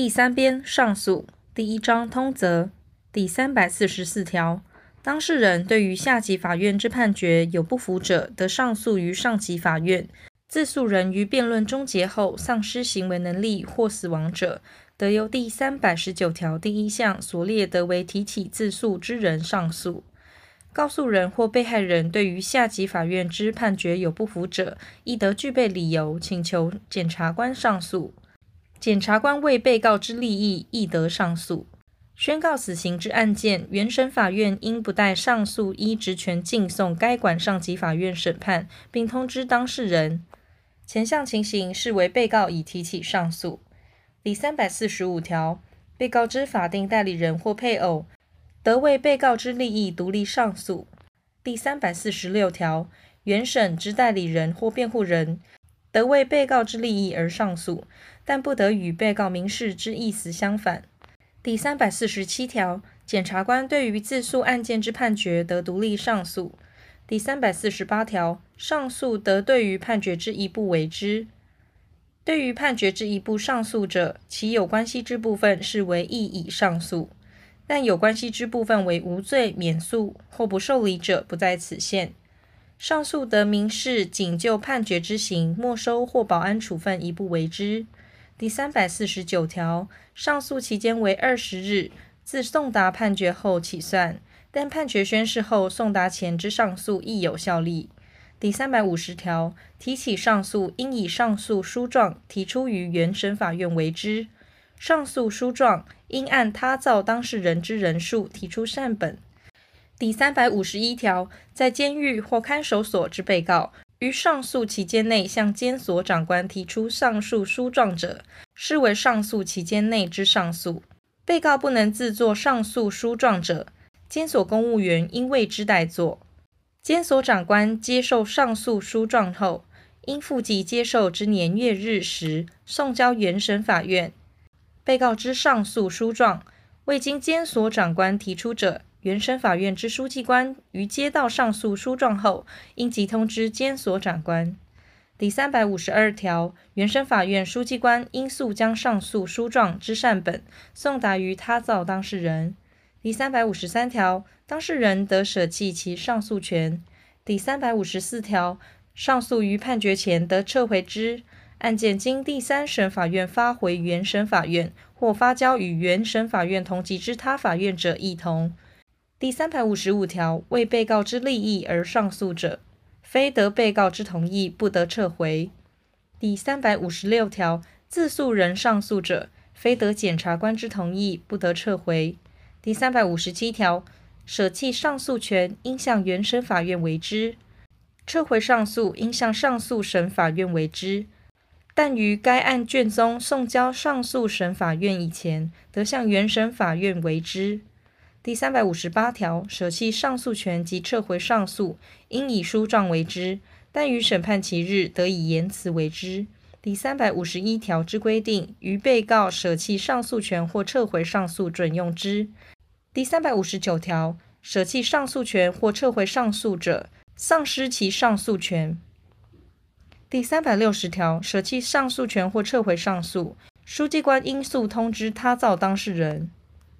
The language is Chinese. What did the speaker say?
第三编上诉第一章通则第三百四十四条，当事人对于下级法院之判决有不服者，得上诉于上级法院。自诉人于辩论终结后丧失行为能力或死亡者，得由第三百十九条第一项所列得为提起自诉之人上诉。告诉人或被害人对于下级法院之判决有不服者，亦得具备理由请求检察官上诉。检察官为被告之利益，亦得上诉。宣告死刑之案件，原审法院应不待上诉，依职权敬送该管上级法院审判，并通知当事人。前项情形视为被告已提起上诉。第三百四十五条，被告之法定代理人或配偶，得为被告之利益独立上诉。第三百四十六条，原审之代理人或辩护人，得为被告之利益而上诉，但不得与被告民事之意思相反。第三百四十七条，检察官对于自诉案件之判决，得独立上诉。第三百四十八条，上诉得对于判决之一部为之。对于判决之一部上诉者，其有关系之部分视为亦已上诉；但有关系之部分为无罪、免诉或不受理者，不在此限。上诉得民事仅就判决执行没收或保安处分一部为之。第三百四十九条，上诉期间为二十日，自送达判决后起算。但判决宣示后送达前之上诉亦有效力。第三百五十条，提起上诉应以上诉书状提出于原审法院为之。上诉书状应按他造当事人之人数提出缮本。第三百五十一条，在监狱或看守所之被告，于上诉期间内向监所长官提出上诉书状者，视为上诉期间内之上诉。被告不能自作上诉书状者，监所公务员应为之代作，监所长官接受上诉书状后，应附记接受之年月日时，送交原审法院。被告之上诉书状未经监所长官提出者，原审法院之书记官于接到上诉书状后，应即通知监所长官。第三百五十二条，原审法院书记官应速将上诉书状之善本送达于他造当事人。第三百五十三条，当事人得舍弃其上诉权。第三百五十四条，上诉于判决前得撤回之。案件经第三审法院发回原审法院，或发交与原审法院同级之他法院者，亦同。第三百五十五条，为被告之利益而上诉者，非得被告之同意，不得撤回。第三百五十六条，自诉人上诉者，非得检察官之同意，不得撤回。第三百五十七条，舍弃上诉权应向原审法院为之；撤回上诉应向上诉审法院为之。但于该案卷宗送交上诉审法院以前，得向原审法院为之。第三百五十八条，舍弃上诉权及撤回上诉，应以书状为之；但于审判期日，得以言辞为之。第三百五十一条之规定，于被告舍弃上诉权或撤回上诉准用之。第三百五十九条，舍弃上诉权或撤回上诉者，丧失其上诉权。第三百六十条，舍弃上诉权或撤回上诉，书记官应速通知他造当事人。